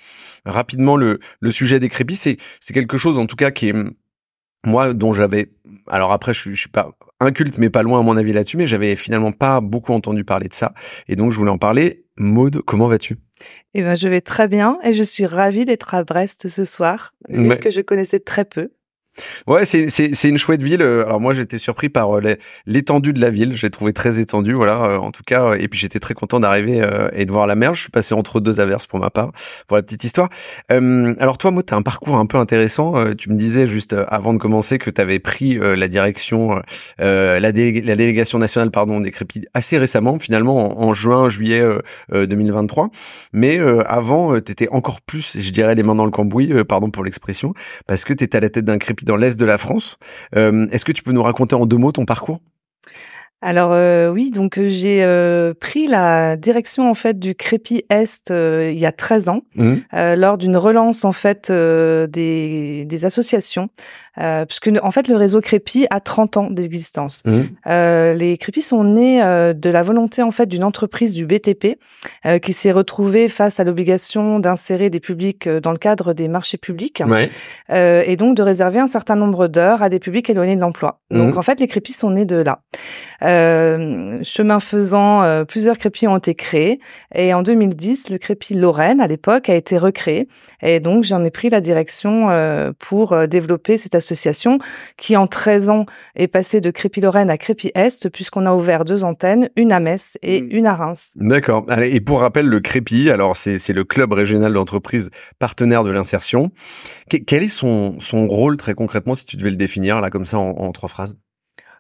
rapidement le, le sujet des crépis. C'est, quelque chose, en tout cas, qui est, moi, dont j'avais, alors après, je suis, je suis pas inculte, mais pas loin à mon avis là-dessus, mais j'avais finalement pas beaucoup entendu parler de ça. Et donc, je voulais en parler. Maude, comment vas-tu? Eh ben, je vais très bien et je suis ravie d'être à Brest ce soir, que je connaissais très peu. Ouais, c'est c'est une chouette ville. Alors moi j'étais surpris par euh, l'étendue de la ville. J'ai trouvé très étendue, voilà. Euh, en tout cas, et puis j'étais très content d'arriver euh, et de voir la mer. Je suis passé entre deux averses pour ma part, pour la petite histoire. alors toi, moi, t'as un parcours un peu intéressant. tu me disais juste avant de commencer que t'avais pris la direction, la, la, délégation nationale, pardon, des crépits assez récemment, finalement en, juin, juillet 2023. Mais avant, t'étais encore plus, je dirais, les mains dans le cambouis, pardon pour l'expression, parce que t'étais à la tête d'un crépit dans l'est de la France. Euh, est-ce que tu peux nous raconter en deux mots ton parcours? Alors euh, oui, donc euh, j'ai euh, pris la direction en fait du Crépi Est il y a 13 ans mmh. lors d'une relance en fait des, des associations puisque en fait le réseau Crépi a 30 ans d'existence. Mmh. les Crépis sont nés de la volonté en fait d'une entreprise du BTP qui s'est retrouvée face à l'obligation d'insérer des publics dans le cadre des marchés publics et donc de réserver un certain nombre d'heures à des publics éloignés de l'emploi. Mmh. Donc en fait les Crépis sont nés de là. Euh, chemin faisant, euh, plusieurs crépis ont été créés. Et en 2010, le crépi Lorraine, à l'époque, a été recréé. Et donc, j'en ai pris la direction euh, pour développer cette association qui, en 13 ans, est passée de crépi Lorraine à crépi Est, puisqu'on a ouvert deux antennes, une à Metz et mmh. une à Reims. D'accord. Et pour rappel, le crépi, alors c'est le club régional d'entreprise partenaire de l'insertion. Quel est son, son rôle très concrètement, si tu devais le définir là comme ça en trois phrases?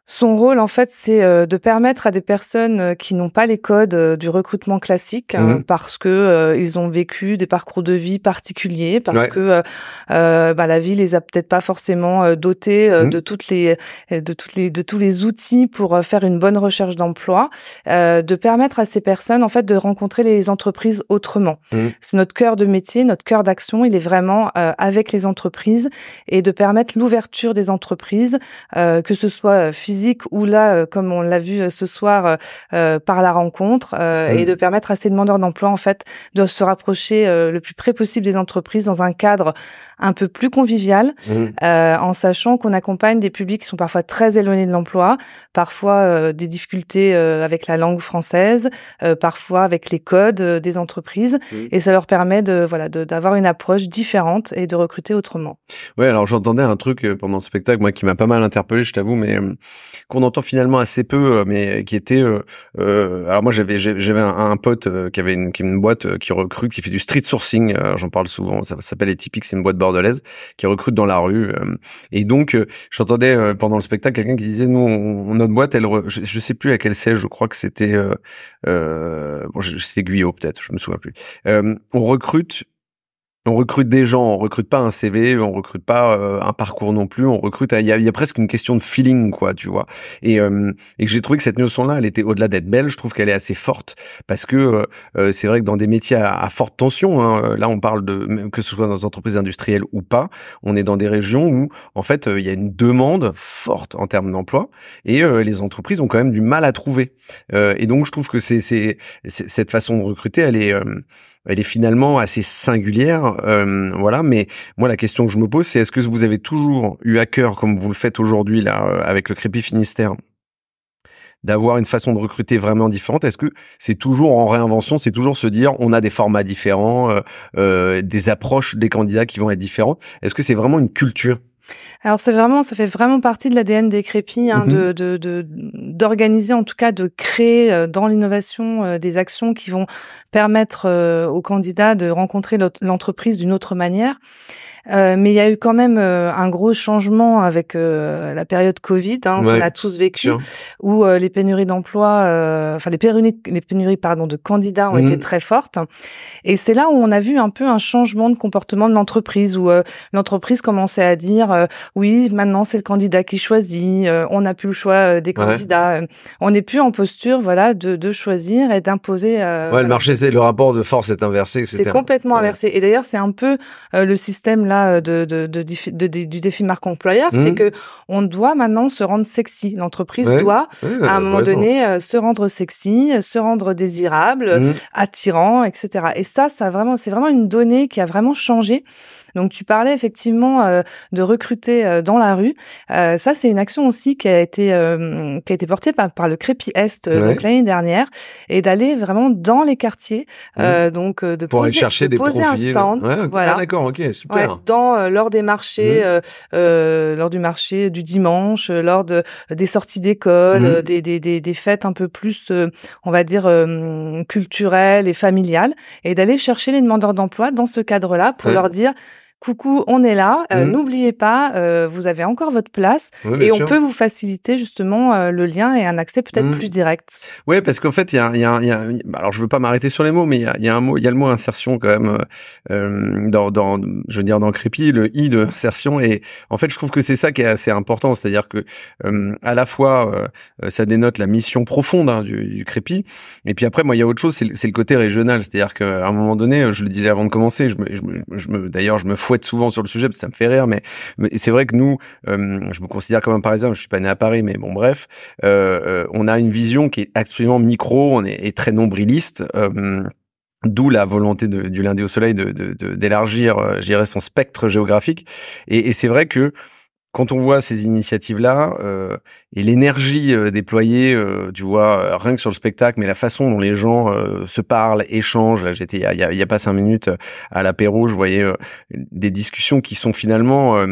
Son rôle, en fait, c'est euh, de permettre à des personnes euh, qui n'ont pas les codes euh, du recrutement classique, hein, mmh. parce que ils ont vécu des parcours de vie particuliers, parce que bah, la vie les a peut-être pas forcément dotés mmh. de toutes les, de toutes les, de tous les outils pour faire une bonne recherche d'emploi, de permettre à ces personnes, en fait, de rencontrer les entreprises autrement. Mmh. C'est notre cœur de métier, notre cœur d'action, il est vraiment avec les entreprises et de permettre l'ouverture des entreprises, que ce soit physique ou là, euh, comme on l'a vu euh, ce soir, euh, par la rencontre, et de permettre à ces demandeurs d'emploi en fait de se rapprocher le plus près possible des entreprises dans un cadre un peu plus convivial, en sachant qu'on accompagne des publics qui sont parfois très éloignés de l'emploi, parfois des difficultés avec la langue française, parfois avec les codes des entreprises, et ça leur permet de voilà d'avoir une approche différente et de recruter autrement. Ouais, alors j'entendais un truc pendant le spectacle, moi qui m'a pas mal interpellé, je t'avoue, mais qu'on entend finalement assez peu, euh, mais qui était. Euh, euh, alors moi j'avais j'avais un, pote qui avait une, qui une boîte qui recrute, qui fait du street sourcing. J'en parle souvent. Ça, s'appelle Atypique, c'est une boîte bordelaise qui recrute dans la rue. et donc j'entendais pendant le spectacle quelqu'un qui disait nous notre boîte, elle, je, sais plus à quelle c'est, je crois que c'était euh, bon, c'était Guyot peut-être, je me souviens plus. on recrute on recrute des gens, on recrute pas un CV, on recrute pas euh, un parcours non plus, on recrute. Il y a, y a, presque une question de feeling, quoi, tu vois. Et, euh, et j'ai trouvé que cette notion-là, elle était au-delà d'être belle, je trouve qu'elle est assez forte parce que euh, c'est vrai que dans des métiers à, forte tension, hein, là on parle de que ce soit dans des entreprises industrielles ou pas, on est dans des régions où en fait il y a une demande forte en termes d'emploi et les entreprises ont quand même du mal à trouver. et donc je trouve que c'est cette façon de recruter, elle est elle est finalement assez singulière, euh, voilà. Mais moi, la question que je me pose, c'est est-ce que vous avez toujours eu à cœur, comme vous le faites aujourd'hui là, euh, avec le Crépi Finistère, d'avoir une façon de recruter vraiment différente? Est-ce que c'est toujours en réinvention C'est toujours se dire on a des formats différents, euh, euh des approches des candidats qui vont être différentes? Est-ce que c'est vraiment une culture? Alors c'est vraiment, ça fait vraiment partie de l'ADN des crépis, hein, mmh de d'organiser en tout cas, de créer euh, dans l'innovation euh, des actions qui vont permettre euh, aux candidats de rencontrer l'entreprise d'une autre manière. Euh, mais il y a eu quand même euh, un gros changement avec euh, la période Covid hein, qu'on a tous vécu, où les pénuries d'emploi, enfin les pénuries, les pénuries pardon de candidats ont été mmh. très fortes. Et c'est là où on a vu un peu un changement de comportement de l'entreprise, où l'entreprise commençait à dire oui, maintenant c'est le candidat qui choisit, on n'a plus le choix des candidats, on n'est plus en posture, voilà, de, de choisir et d'imposer. ouais, le marché, c'est le rapport de force est inversé, C'est complètement inversé. Et d'ailleurs, c'est un peu le système là euh, de, de, de, du défi marque employeur, c'est mmh. que on doit maintenant se rendre sexy. L'entreprise doit, à un moment donné, euh, se rendre sexy, se rendre désirable, mmh. attirant, etc. Et ça, ça vraiment, c'est vraiment une donnée qui a vraiment changé Donc tu parlais effectivement de recruter dans la rue. ça c'est une action aussi qui a été qui a été portée par, par le Crépi Est l'année dernière et d'aller vraiment dans les quartiers. donc de pour aller chercher des poser un stand. voilà. Ah, d'accord, ok, super. dans lors des marchés, mmh. lors du marché du dimanche, lors de des sorties d'école, mmh. des, des, des, des fêtes un peu plus, on va dire culturelles et familiales, et d'aller chercher les demandeurs d'emploi dans ce cadre-là pour leur dire coucou, on est là. Euh, mmh. N'oubliez pas, euh, vous avez encore votre place et on peut vous faciliter justement euh, le lien et un accès peut-être mmh. plus direct. Oui, parce qu'en fait, il y a, y, a, y a, alors je veux pas m'arrêter sur les mots, mais il y a, y a, un mot, il y a le mot insertion quand même dans, dans, je veux dire dans Crépi, le i de insertion. Et en fait, je trouve que c'est ça qui est assez important, c'est-à-dire que à la fois ça dénote la mission profonde hein, du, du Crépi, et puis après, moi, il y a autre chose, c'est le côté régional, c'est-à-dire qu'à un moment donné, je le disais avant de commencer, je me, je me, je me d'ailleurs, je me fouette souvent sur le sujet parce que ça me fait rire, mais, c'est vrai que nous, euh, je me considère comme un Parisien, je suis pas né à Paris, mais bon bref, euh, euh, on a une vision qui est absolument micro, on est, très nombriliste. D'où la volonté du lundi au soleil de d'élargir, de, son spectre géographique. Et c'est vrai que quand on voit ces initiatives-là euh, et l'énergie euh, déployée, euh, tu vois, rien que sur le spectacle, mais la façon dont les gens se parlent, échangent. Là, j'étais il y y a, pas cinq minutes à l'apéro, je voyais des discussions qui sont finalement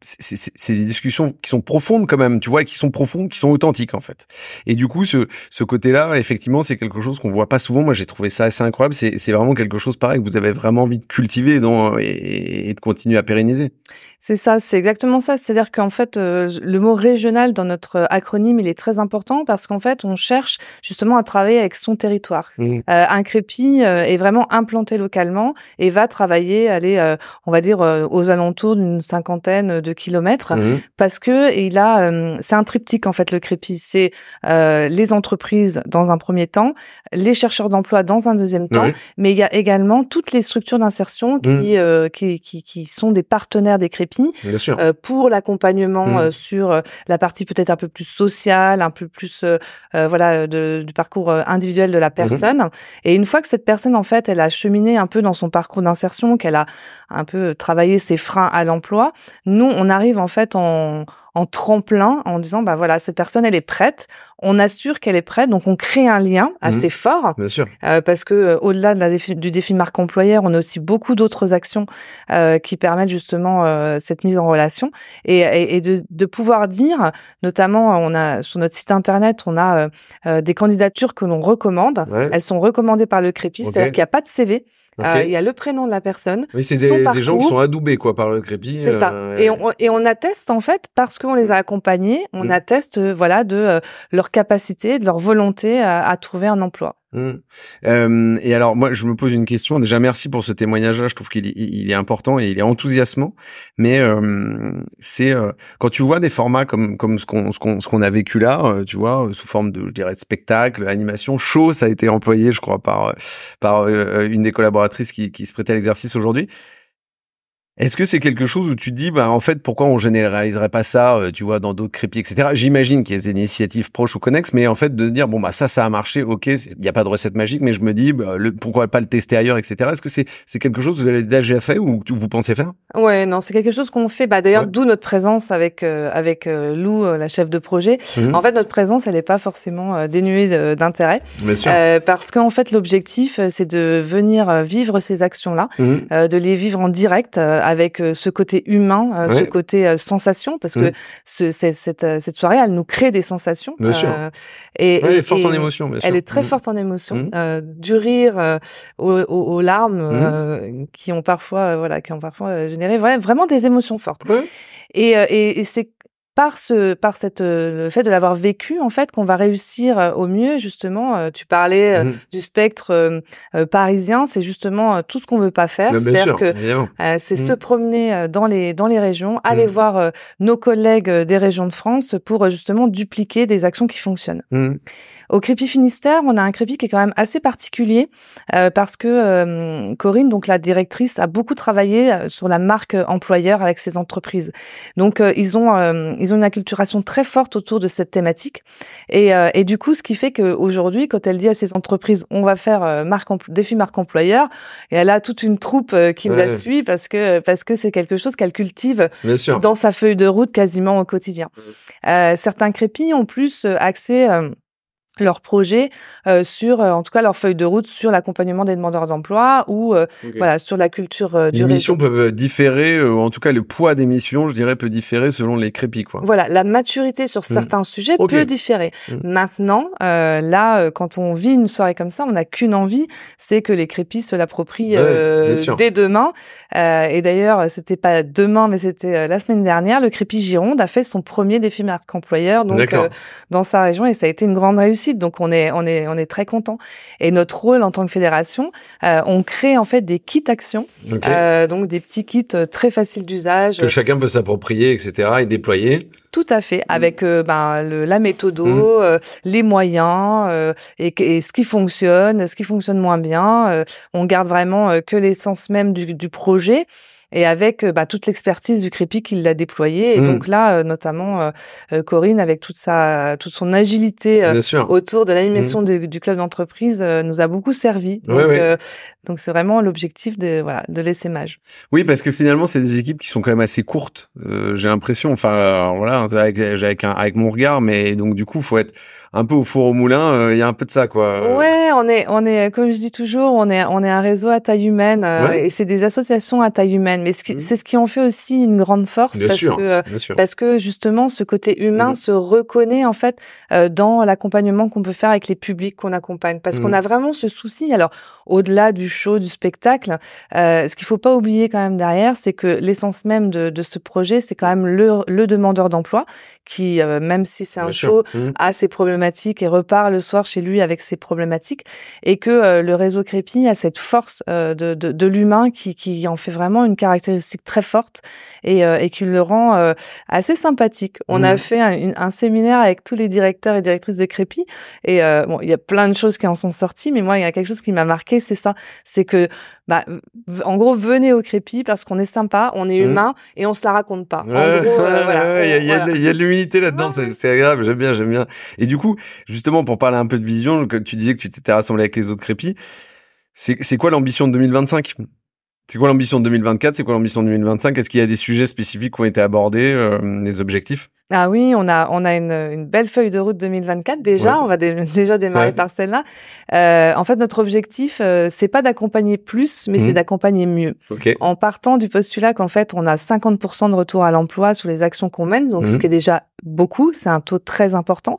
c'est des discussions qui sont profondes quand même, tu vois, qui sont profondes, qui sont authentiques en fait. Et du coup, ce, ce côté-là, effectivement, c'est quelque chose qu'on voit pas souvent. Moi, j'ai trouvé ça assez incroyable. C'est vraiment quelque chose pareil que vous avez vraiment envie de cultiver et, et de continuer à pérenniser. C'est ça, c'est exactement ça. C'est-à-dire qu'en fait, euh, le mot régional dans notre acronyme, il est très important parce qu'en fait, on cherche justement à travailler avec son territoire. Mmh. Euh, un crépi euh, est vraiment implanté localement et va travailler, aller, on va dire, aux alentours d'une cinquantaine de kilomètres mmh. parce que il a, c'est un triptyque en fait le crépi. C'est les entreprises dans un premier temps, les chercheurs d'emploi dans un deuxième temps, mais il y a également toutes les structures d'insertion qui, mmh. qui, qui, qui, sont des partenaires des crépis euh, pour l'accompagnement mmh. euh, sur euh, la partie peut-être un peu plus sociale, un peu plus voilà de, du parcours individuel de la personne. Et une fois que cette personne en fait, elle a cheminé un peu dans son parcours d'insertion, qu'elle a un peu travaillé ses freins à l'emploi, nous on arrive en fait en en tremplin en disant bah voilà cette personne elle est prête. On assure qu'elle est prête. Donc on crée un lien mmh. assez fort Bien sûr. Euh, parce que euh, au-delà de la du défi marque employeur on a aussi beaucoup d'autres actions euh, qui permettent justement euh, cette mise en relation. Et, et, et de, de, pouvoir dire notamment on a sur notre site internet on a euh, des candidatures que l'on recommande. Elles sont recommandées par le Crépi c'est-à-dire qu'il n'y a pas de CV euh, il y a le prénom de la personne. Oui, c'est des, des, gens qui sont adoubés quoi par le crépi. C'est ça. Euh, et on, et on atteste en fait parce qu'on les a accompagnés, on mm. atteste euh, voilà de leur capacité, de leur volonté à, à trouver un emploi. Mmh. Euh, et alors moi je me pose une question. Déjà merci pour ce témoignage-là. Je trouve qu'il il est important et il est enthousiasmant. Mais euh, c'est euh, quand tu vois des formats comme comme ce qu'on ce qu'on qu'on a vécu là, euh, tu vois, sous forme de je dirais de spectacle, animation, show, ça a été employé, je crois, par par une des collaboratrices qui qui se prêtait à l'exercice aujourd'hui. Est-ce que c'est quelque chose où tu te dis, bah, en fait, pourquoi on généraliserait pas ça, euh, tu vois, dans d'autres crépis, etc. J'imagine qu'il y a des initiatives proches ou connexes, mais en fait, de dire, bon, bah, ça, ça a marché, ok, il n'y a pas de recette magique, mais je me dis, bah, le, pourquoi pas le tester ailleurs, etc. Est-ce que c'est, c'est quelque chose que vous avez déjà fait ou que vous pensez faire? Ouais, non, c'est quelque chose qu'on fait, bah, d'ailleurs, d'où notre présence avec, euh, avec euh, Lou, la chef de projet. Mmh. En fait, notre présence, elle n'est pas forcément dénuée d'intérêt. parce qu'en fait, l'objectif, c'est de venir vivre ces actions-là, mmh. de les vivre en direct, avec euh, ce côté humain, euh, ce côté euh, sensation, parce que ce, cette, cette soirée, elle nous crée des sensations. Bien sûr. Et, elle est forte en émotion, bien sûr. Elle est très mmh. forte en émotion, mmh. du rire aux, aux, larmes, qui ont parfois, voilà, qui ont parfois généré vraiment des émotions fortes. Et, et, et c'est par ce par cette euh, le fait de l'avoir vécu en fait qu'on va réussir euh, au mieux justement euh, tu parlais mmh du spectre parisien. C'est justement tout ce qu'on veut pas faire. C'est-à-dire que c'est se mmh. promener dans les dans les régions aller mmh. voir nos collègues des régions de France pour justement dupliquer des actions qui fonctionnent au Crépi Finistère, on a un crépi qui est quand même assez particulier euh, parce que euh, Corinne, donc la directrice, a beaucoup travaillé euh, sur la marque employeur avec ses entreprises. Donc ils ont ils ils ont une acculturation très forte autour de cette thématique. Et, euh, et du coup, ce qui fait qu'aujourd'hui, quand elle dit à ces entreprises, on va faire euh, marque défi marque employeur, et elle a toute une troupe euh, qui la suit parce que parce que c'est quelque chose qu'elle cultive dans sa feuille de route quasiment au quotidien. Certains crépis ont plus accès leur projet euh, sur, euh, en tout cas leur feuille de route sur l'accompagnement des demandeurs d'emploi ou euh, voilà sur la culture du Les missions peuvent différer, en tout cas le poids des missions, je dirais, peut différer selon les crépis quoi. Voilà, la maturité sur mmh. certains sujets peut différer. Mmh. Maintenant, là, quand on vit une soirée comme ça, on n'a qu'une envie, c'est que les crépis se l'approprient dès demain. et d'ailleurs, c'était pas demain, mais c'était la semaine dernière. Le crépi Gironde a fait son premier défi marque employeur donc dans sa région et ça a été une grande réussite. Donc on est on est on est très content. Et notre rôle en tant que fédération, euh, on crée en fait des kits actions, euh, donc des petits kits euh, très faciles d'usage que chacun peut s'approprier, etc. et déployer. Tout à fait, avec ben, le, la méthode, mmh. les moyens et, et, ce qui fonctionne, ce qui fonctionne moins bien. on garde vraiment que l'essence même du, du projet et avec euh, bah, toute l'expertise du Crépi qu'il l'a déployé. Et mmh. donc là, euh, notamment euh, Corinne, avec toute sa, toute son agilité autour de l'animation mmh. du club d'entreprise, nous a beaucoup servi. Donc, donc c'est vraiment l'objectif de voilà de l'essaimage. Oui, parce que finalement, c'est des équipes qui sont quand même assez courtes. J'ai l'impression, enfin voilà, avec, avec, un, avec mon regard, mais donc du coup, faut être un peu au four au moulin, euh, il y a un peu de ça, quoi. Ouais, on est, on est, comme je dis toujours, on est, on est un réseau à taille humaine euh, et c'est des associations à taille humaine. Mais mmh. c'est ce qui en fait aussi une grande force parce que, euh, parce que justement, ce côté humain mmh. se reconnaît en fait dans l'accompagnement qu'on peut faire avec les publics qu'on accompagne, parce qu'on mmh. a vraiment ce souci. Alors, au-delà du show, du spectacle, ce qu'il faut pas oublier quand même derrière, c'est que l'essence même de, de, ce projet, c'est quand même le, le demandeur d'emploi qui, même si c'est un show, a ses problématiques et repart le soir chez lui avec ses problématiques et que euh, le réseau Crépi a cette force euh, de, de, de l'humain qui, qui en fait vraiment une caractéristique très forte et, euh, et qui le rend assez sympathique. On a mmh. fait un, un, séminaire avec tous les directeurs et directrices de Crépi et bon, il y a plein de choses qui en sont sorties, mais moi, il y a quelque chose qui m'a marqué, c'est ça, c'est que bah, en gros, venez au crépi parce qu'on est sympa, on est mmh. humain et on se la raconte pas. il y, a, y, a, y a de l'humilité là-dedans, c'est agréable, j'aime bien, j'aime bien. Et du coup, justement, pour parler un peu de vision, tu disais que tu t'étais rassemblé avec les autres crépis. C'est quoi l'ambition de 2025 c'est quoi l'ambition de 2024 C'est quoi l'ambition de 2025 Est-ce qu'il y a des sujets spécifiques qui ont été abordés, euh, des objectifs? Ah oui, on a on a une, une belle feuille de route 2024 déjà. On va déjà démarrer par celle-là. Euh, en fait, notre objectif, euh, c'est pas d'accompagner plus, mais c'est mmh. d'accompagner mieux. En partant du postulat qu'en fait, on a 50% de retour à l'emploi sur les actions qu'on mène, donc ce mmh. qui est déjà beaucoup, c'est un taux très important.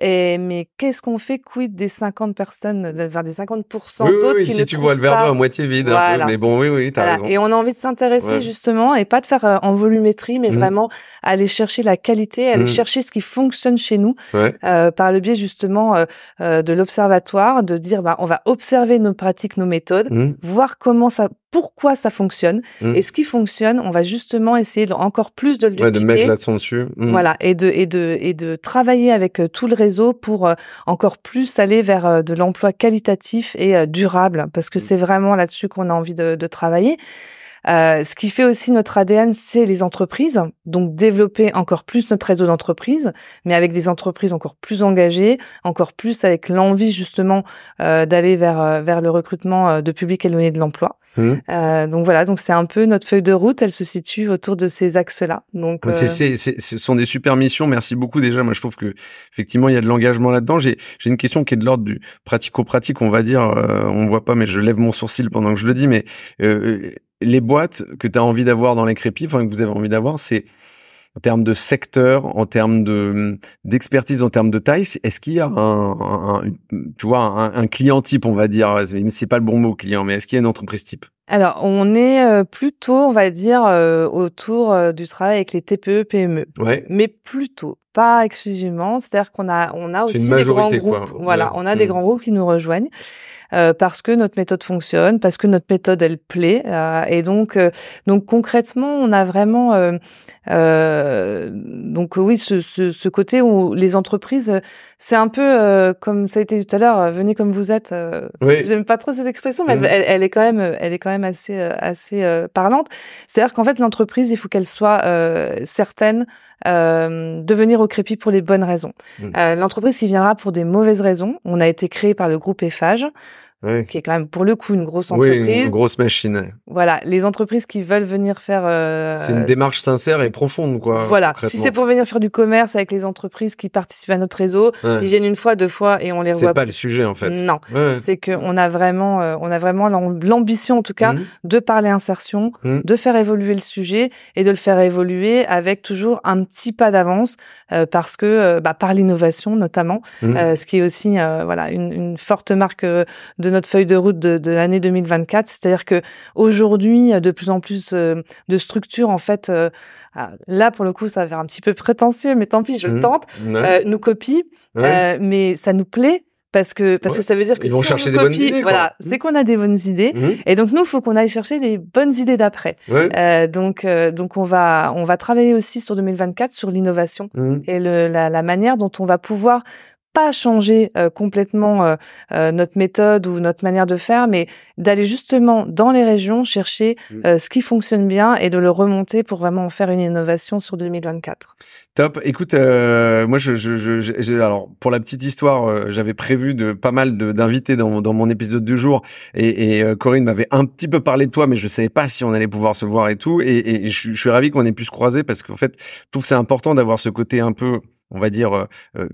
Et mais qu'est-ce qu'on fait quid des 50 personnes vers des 50% d'autres oui, qui si tu vois le verre à moitié vide, un peu, mais bon, oui, oui, t'as raison. Et on a envie de s'intéresser justement et pas de faire euh, en volumétrie, mais mmh. vraiment aller chercher la qualité aller mmh. chercher ce qui fonctionne chez nous euh, par le biais justement euh, euh, de l'observatoire, de dire bah on va observer nos pratiques, nos méthodes, mmh. voir comment ça, pourquoi ça fonctionne mmh. et ce qui fonctionne, on va justement essayer de, encore plus de le ouais, de mettre l'accent dessus. Voilà et de et de et de travailler avec tout le réseau pour encore plus aller vers de l'emploi qualitatif et durable parce que c'est vraiment là-dessus qu'on a envie de, de travailler. Euh, ce qui fait aussi notre ADN, c'est les entreprises. Donc développer encore plus notre réseau d'entreprises, mais avec des entreprises encore plus engagées, encore plus avec l'envie justement euh, d'aller vers euh, vers le recrutement de public éloigné de l'emploi. Mmh. Euh, donc voilà, donc c'est un peu notre feuille de route. Elle se situe autour de ces axes-là. Donc c'est, ce sont des super missions. Merci beaucoup déjà. Moi, je trouve que effectivement, il y a de l'engagement là-dedans. J'ai, j'ai une question qui est de l'ordre du pratico-pratique, on va dire. on voit pas, mais je lève mon sourcil pendant que je le dis. Mais les boîtes que tu as envie d'avoir dans les crépis, enfin que vous avez envie d'avoir, c'est en termes de secteur, en termes de d'expertise, en termes de taille, est-ce qu'il y a un, tu vois, un, client type, on va dire, c'est pas le bon mot client, mais est-ce qu'il y a une entreprise type? Alors, on est euh, plutôt, on va dire, euh, autour euh, du travail avec les TPE, PME. Ouais. Mais plutôt, pas exclusivement. C'est-à-dire qu'on a, on a aussi des grands groupes. Voilà, on a des mmh. grands groupes qui nous rejoignent. Parce que notre méthode fonctionne, parce que notre méthode elle plaît. et donc, donc concrètement, on a vraiment donc oui ce, ce, ce, côté où les entreprises, c'est un peu comme ça a été tout à l'heure, venez comme vous êtes. Oui. J'aime pas trop cette expression, mais mmh. elle, elle, est quand même, elle est quand même assez assez parlante. C'est-à-dire qu'en fait l'entreprise, il faut qu'elle soit certaine euh, de venir au crépi pour les bonnes raisons. Mmh. Euh, l'entreprise qui viendra pour des mauvaises raisons, on a été créé par le groupe Eiffage, qui est quand même pour le coup une grosse entreprise. Oui, une grosse machine. Voilà, les entreprises qui veulent venir faire. Euh, c'est une démarche sincère et profonde, quoi. Voilà, si c'est pour venir faire du commerce avec les entreprises qui participent à notre réseau, ils viennent une fois, deux fois et on les revoit. C'est pas le sujet en fait. Non, c'est que on a vraiment, euh, on a vraiment l'ambition en tout cas mmh. de parler insertion, mmh. de faire évoluer le sujet et de le faire évoluer avec toujours un petit pas d'avance euh, parce que bah, par l'innovation notamment, mmh. ce qui est aussi voilà une, une forte marque de de notre feuille de route de, de l'année 2024. C'est-à-dire que aujourd'hui, de plus en plus euh, de structures, en fait, euh, ah, là pour le coup, ça va faire un petit peu prétentieux, mais tant pis, je mmh. tente, euh, nous copient, mais ça nous plaît parce que parce que ça veut dire que ils vont si chercher des bonnes idées. Voilà, mmh. c'est qu'on a des bonnes idées, mmh. et donc nous, il faut qu'on aille chercher les bonnes idées d'après. Euh, donc donc on va on va travailler aussi sur 2024 sur l'innovation et le, la, la manière dont on va pouvoir pas changer euh, complètement euh, euh, notre méthode ou notre manière de faire, mais d'aller justement dans les régions chercher mmh. ce qui fonctionne bien et de le remonter pour vraiment faire une innovation sur 2024. Top. Écoute, moi, je, je, je, alors pour la petite histoire, j'avais prévu de pas mal d'invités dans, dans mon épisode du jour, et, et Corinne m'avait un petit peu parlé de toi, mais je savais pas si on allait pouvoir se voir et tout, et, et je, je suis ravi qu'on ait pu se croiser parce qu'en fait, je trouve que c'est important d'avoir ce côté un peu on va dire euh, euh,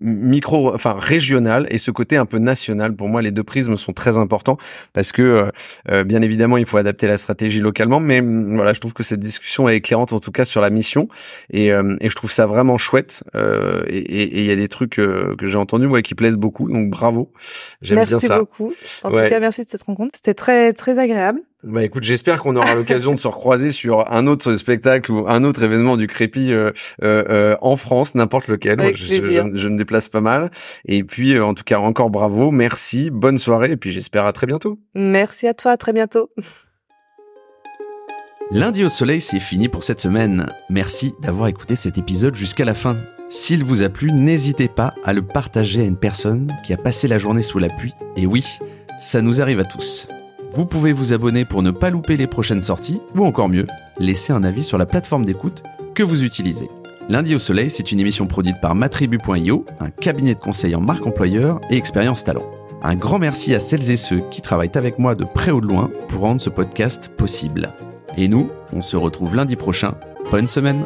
micro enfin régional et ce côté un peu national. Pour moi les deux prismes sont très importants parce que euh, bien évidemment il faut adapter la stratégie localement mais mm, voilà je trouve que cette discussion est éclairante en tout cas sur la mission. Et, et je trouve ça vraiment chouette et il y a des trucs que j'ai entendus moi qui plaisent beaucoup. Donc bravo. J'aime bien ça. merci beaucoup. En tout cas merci de cette rencontre. C'était très très agréable bah écoute, j'espère qu'on aura l'occasion de se recroiser sur un autre spectacle ou un autre événement du Crépi euh, euh, euh en France, n'importe lequel. je, je, me déplace pas mal. Et puis, euh, en tout cas, encore bravo, merci, bonne soirée, et puis j'espère à très bientôt. Merci à toi, à très bientôt. Lundi au soleil, c'est fini pour cette semaine. Merci d'avoir écouté cet épisode jusqu'à la fin. S'il vous a plu, n'hésitez pas à le partager à une personne qui a passé la journée sous la pluie. Et oui, ça nous arrive à tous. Vous pouvez vous abonner pour ne pas louper les prochaines sorties, ou encore mieux, laisser un avis sur la plateforme d'écoute que vous utilisez. Lundi au Soleil, c'est une émission produite par matribu.io, un cabinet de conseil en marque employeur et expérience talent. Un grand merci à celles et ceux qui travaillent avec moi de près ou de loin pour rendre ce podcast possible. Et nous, on se retrouve lundi prochain. Bonne semaine